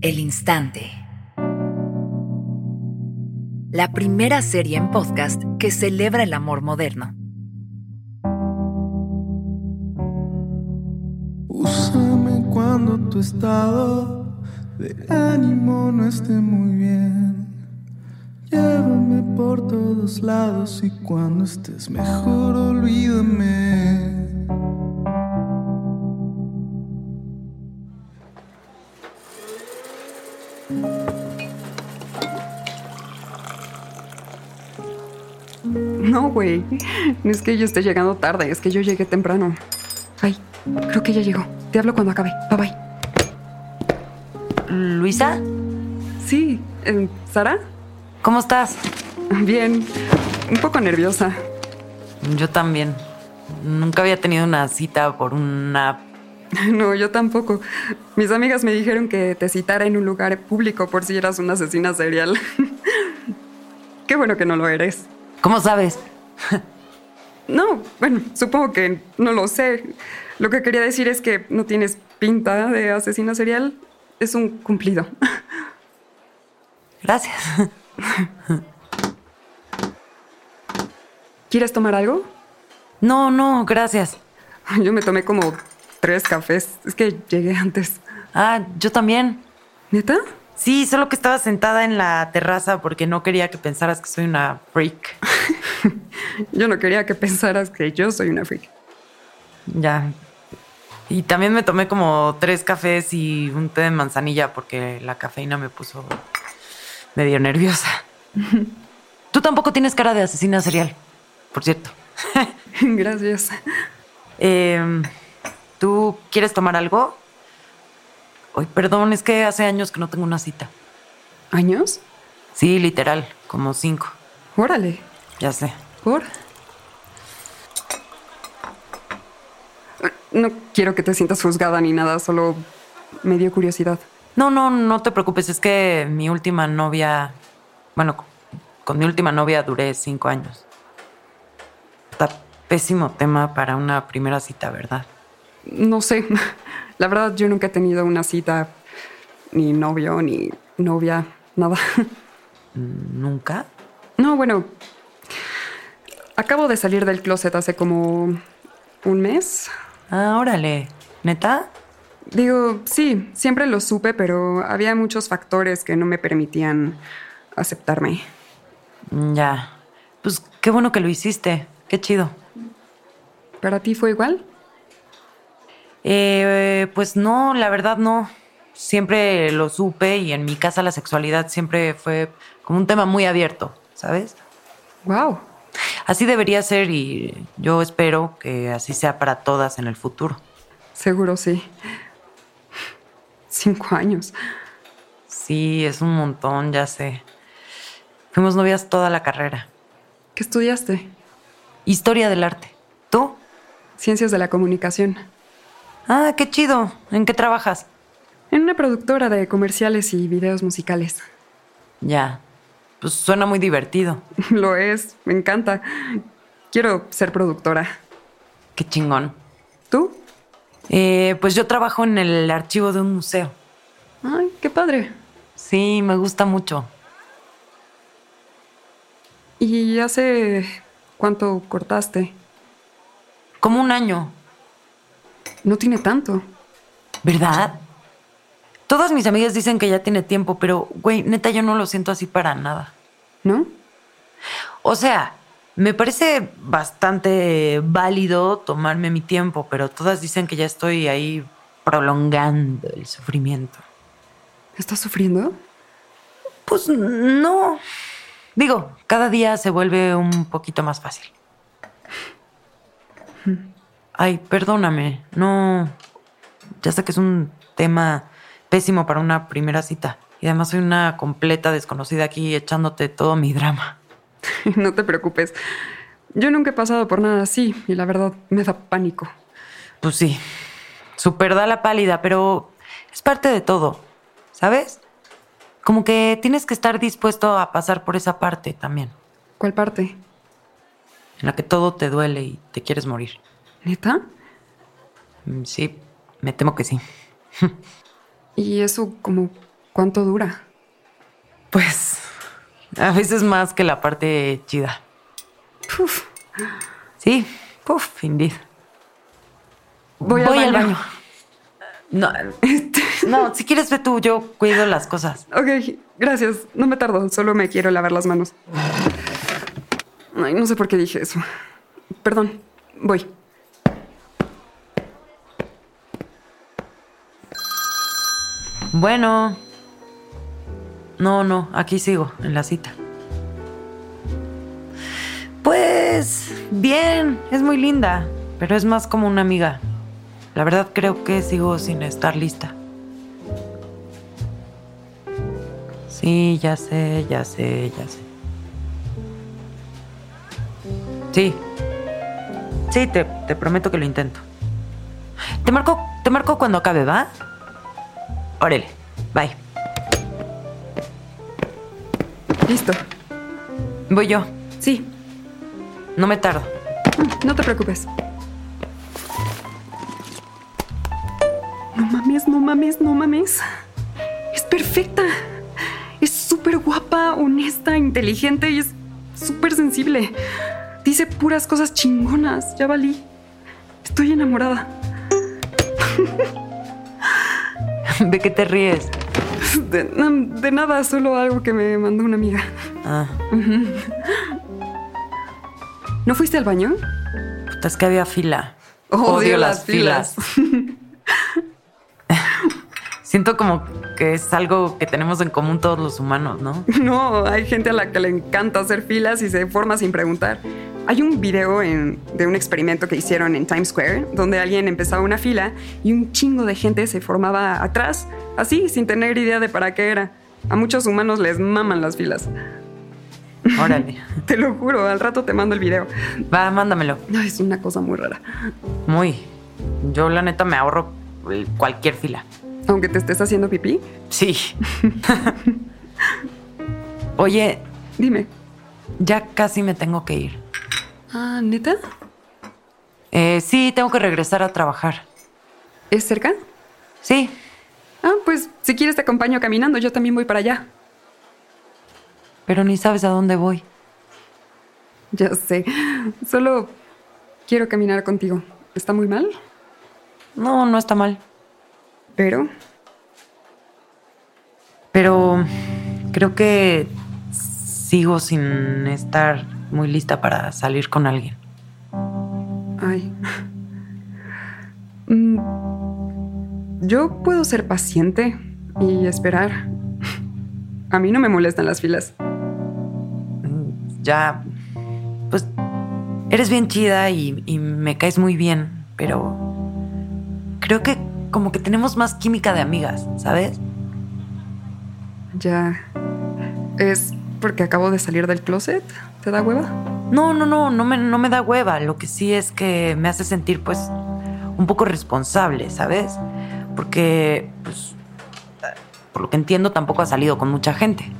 El Instante. La primera serie en podcast que celebra el amor moderno. Úsame cuando tu estado de ánimo no esté muy bien. Llévame por todos lados y cuando estés mejor olvídame. No, güey. No es que yo esté llegando tarde, es que yo llegué temprano. Ay, creo que ya llegó. Te hablo cuando acabe. Bye bye. Luisa, Sí, eh, ¿Sara? ¿cómo estás? Bien. Un poco nerviosa. Yo también. Nunca había tenido una cita por una... No, yo tampoco. Mis amigas me dijeron que te citara en un lugar público por si eras una asesina serial. Bueno que no lo eres. ¿Cómo sabes? No, bueno, supongo que no lo sé. Lo que quería decir es que no tienes pinta de asesina serial. Es un cumplido. Gracias. ¿Quieres tomar algo? No, no, gracias. Yo me tomé como tres cafés. Es que llegué antes. Ah, yo también. ¿Neta? Sí, solo que estaba sentada en la terraza porque no quería que pensaras que soy una freak. Yo no quería que pensaras que yo soy una freak. Ya. Y también me tomé como tres cafés y un té de manzanilla porque la cafeína me puso medio nerviosa. Tú tampoco tienes cara de asesina serial, por cierto. Gracias. Eh, ¿Tú quieres tomar algo? Ay, perdón, es que hace años que no tengo una cita. ¿Años? Sí, literal, como cinco. Órale. Ya sé. ¿Por? No quiero que te sientas juzgada ni nada, solo me dio curiosidad. No, no, no te preocupes, es que mi última novia, bueno, con- con mi última novia duré cinco años. Está pésimo tema para una primera cita, ¿verdad? No sé. La verdad, yo nunca he tenido una cita, ni novio, ni novia, nada. ¿Nunca? No, bueno. Acabo de salir del closet hace como un mes. Ah, órale. ¿Neta? Digo, sí, siempre lo supe, pero había muchos factores que no me permitían aceptarme. Mm, Ya. Pues qué bueno que lo hiciste. Qué chido. ¿Para ti fue igual? Eh, pues no, la verdad no. Siempre lo supe y en mi casa la sexualidad siempre fue como un tema muy abierto, ¿sabes? Wow. Así debería ser y yo espero que así sea para todas en el futuro. Seguro sí. Cinco años. Sí, es un montón, ya sé. Fuimos novias toda la carrera. ¿Qué estudiaste? Historia del arte. ¿Tú? Ciencias de la comunicación. Ah, qué chido. ¿En qué trabajas? En una productora de comerciales y videos musicales. Ya. Pues suena muy divertido. Lo es, me encanta. Quiero ser productora. Qué chingón. ¿Tú? Eh, pues yo trabajo en el archivo de un museo. Ay, qué padre. Sí, me gusta mucho. ¿Y hace cuánto cortaste? Como un año, No tiene tanto. ¿verdad? Todas mis amigas dicen que ya tiene tiempo, pero, güey, neta, yo no lo siento así para nada. ¿No? O sea, me parece bastante válido tomarme mi tiempo, pero todas dicen que ya estoy ahí prolongando el sufrimiento. ¿Estás sufriendo? Pues no. Digo, cada día se vuelve un poquito más fácil. Ay, perdóname, no. Ya sé que es un tema pésimo para una primera cita. Y además soy una completa desconocida aquí echándote todo mi drama. no te preocupes. Yo nunca he pasado por nada así y la verdad me da pánico. Pues sí, super da la pálida, pero es parte de todo, ¿sabes? Como que tienes que estar dispuesto a pasar por esa parte también. ¿Cuál parte? En la que todo te duele y te quieres morir. ¿Neta? Mm, Sí, me temo que sí. ¿Y eso como cuánto dura? Pues a veces más que la parte chida. Uf, Sí, puff, indeed. voy, al, baño. No, no, si quieres ve tú, yo cuido las cosas. Ok, gracias. No me tardo, solo me quiero lavar las manos. Ay, no sé por qué dije eso. Perdón, voy. Bueno. No, no, aquí sigo, en la cita. Pues bien, es muy linda, pero es más como una amiga. La verdad creo que sigo sin estar lista. Sí, ya sé, ya sé, ya sé. Sí. Sí, te, te prometo que lo intento. Te marco, te marco cuando acabe, ¿va? Órale, bye. Listo. Voy yo. Sí, No me tardo. Mm, no te preocupes. No mames, no mames, no mames. Es perfecta. Es súper guapa, honesta, inteligente y es súper sensible. Dice puras cosas chingonas. Ya valí. Estoy enamorada. ¿De qué te ríes? De, de nada, solo algo que me mandó una amiga. Ah, ¿No fuiste al baño? puta, es que había fila. Siento como que es algo que tenemos en común todos los humanos, ¿no? No, hay gente a la que le encanta hacer filas y se forma sin preguntar. Hay un video en- de un experimento que hicieron en Times Square donde alguien empezaba una fila y un chingo de gente se formaba atrás, así, sin tener idea de para qué era. A muchos humanos les maman las filas. Órale. Te lo juro, al rato te mando el video. Va, mándamelo. No, es una cosa muy rara. Muy. Yo la neta me ahorro cualquier fila. Aunque te estés haciendo pipí, Sí. Oye, dime. ya casi me tengo que ir. Ah, ¿neta? Eh, sí, tengo que regresar a trabajar. ¿Es cerca? Sí, Ah, pues si quieres te acompaño caminando, yo también voy para allá. pero ni sabes a dónde voy. Ya sé. Solo quiero caminar contigo. ¿Está muy mal? No, no está mal. Pero Pero creo que sigo sin estar muy lista para salir con alguien. Ay. Mm, Yo puedo ser paciente y esperar. A mí no me molestan las filas. Ya, pues, eres bien chida y, y me caes muy bien, pero creo que como que tenemos más química de amigas, ¿sabes? Ya. ¿Es porque acabo de salir del closet? ¿Te da hueva? No, no, no, no me, no me da hueva. Lo que sí es que me hace sentir, pues, un poco responsable, ¿sabes? Porque, pues, por lo que entiendo, tampoco ha salido con mucha gente.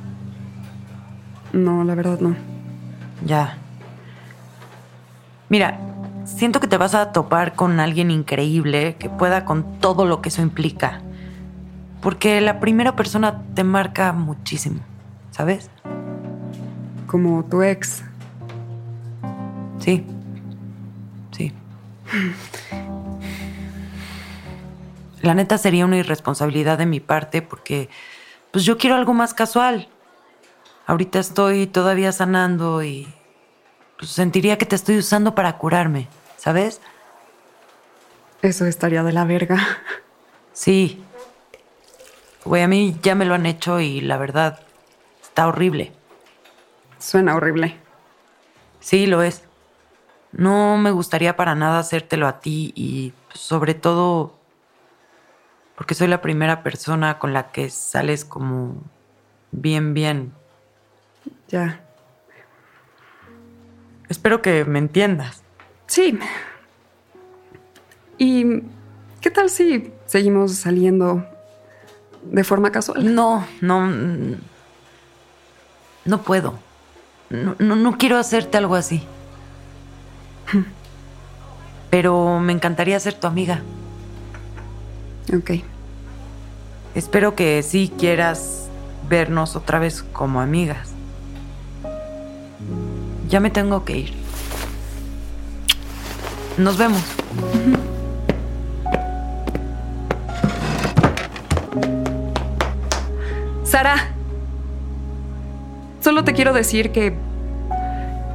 No, la verdad no. Ya. Mira, siento que te vas a topar con alguien increíble que pueda con todo lo que eso implica. Porque la primera persona te marca muchísimo, ¿sabes? Como tu ex. Sí. Sí. La neta sería una irresponsabilidad de mi parte porque pues yo quiero algo más casual. Ahorita estoy todavía sanando y pues, sentiría que te estoy usando para curarme, ¿sabes? Eso estaría de la verga. Sí. Güey, a mí ya me lo han hecho y la verdad está horrible. Suena horrible. Sí, lo es. No me gustaría para nada hacértelo a ti y sobre todo porque soy la primera persona con la que sales como bien, bien. Ya. Espero que me entiendas. Sí. ¿Y qué tal si seguimos saliendo de forma casual? No, no. No puedo. No, no, no quiero hacerte algo así. Pero me encantaría ser tu amiga. Ok. Espero que sí quieras vernos otra vez como amigas. Ya me tengo que ir. Nos vemos. Sara, solo te quiero decir que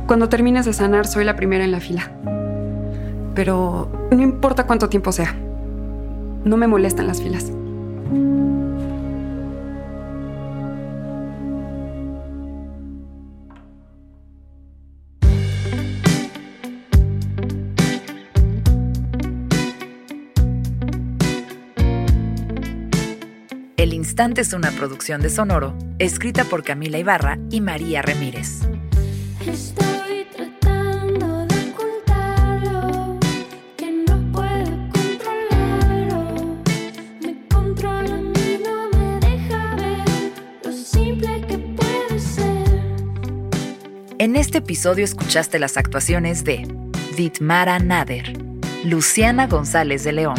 cuando termines de sanar soy la primera en la fila. Pero no importa cuánto tiempo sea, no me molestan las filas. Instante es una producción de Sonoro, escrita por Camila Ibarra y María Ramírez. Estoy tratando de ocultarlo, que no puedo controlarlo. Me controla a mí, no me deja ver lo simple que puede ser. En este episodio escuchaste las actuaciones de Ditmara Nader, Luciana González de León.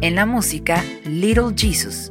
En la música, Little Jesus,